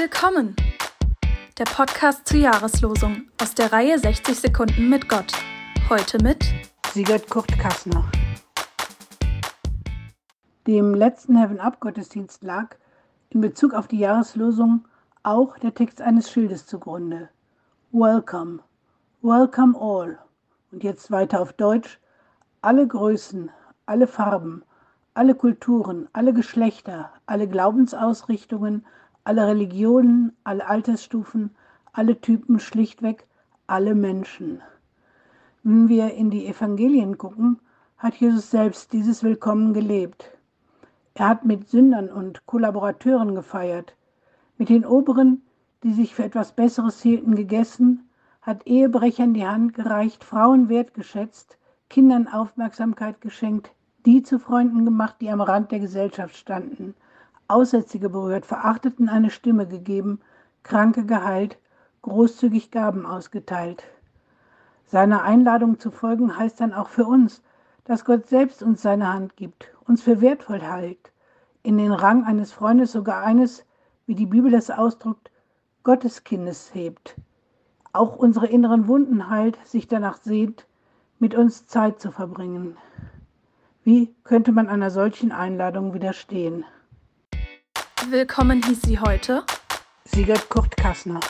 Willkommen! Der Podcast zur Jahreslosung aus der Reihe 60 Sekunden mit Gott. Heute mit Sigurd Kurt Kassner. Dem letzten Heaven Up Gottesdienst lag in Bezug auf die Jahreslosung auch der Text eines Schildes zugrunde. Welcome, welcome all. Und jetzt weiter auf Deutsch. Alle Größen, alle Farben, alle Kulturen, alle Geschlechter, alle Glaubensausrichtungen, alle Religionen, alle Altersstufen, alle Typen, schlichtweg alle Menschen. Wenn wir in die Evangelien gucken, hat Jesus selbst dieses Willkommen gelebt. Er hat mit Sündern und Kollaborateuren gefeiert, mit den Oberen, die sich für etwas Besseres hielten, gegessen, hat Ehebrechern die Hand gereicht, Frauen wertgeschätzt, Kindern Aufmerksamkeit geschenkt, die zu Freunden gemacht, die am Rand der Gesellschaft standen – Aussätzige berührt, Verachteten eine Stimme gegeben, Kranke geheilt, großzügig Gaben ausgeteilt. Seiner Einladung zu folgen heißt dann auch für uns, dass Gott selbst uns seine Hand gibt, uns für wertvoll hält, in den Rang eines Freundes sogar eines, wie die Bibel es ausdrückt, Gotteskindes hebt, auch unsere inneren Wunden heilt, sich danach sehnt, mit uns Zeit zu verbringen. Wie könnte man einer solchen Einladung widerstehen? Willkommen hieß sie heute Sigurd Kurt Kassner.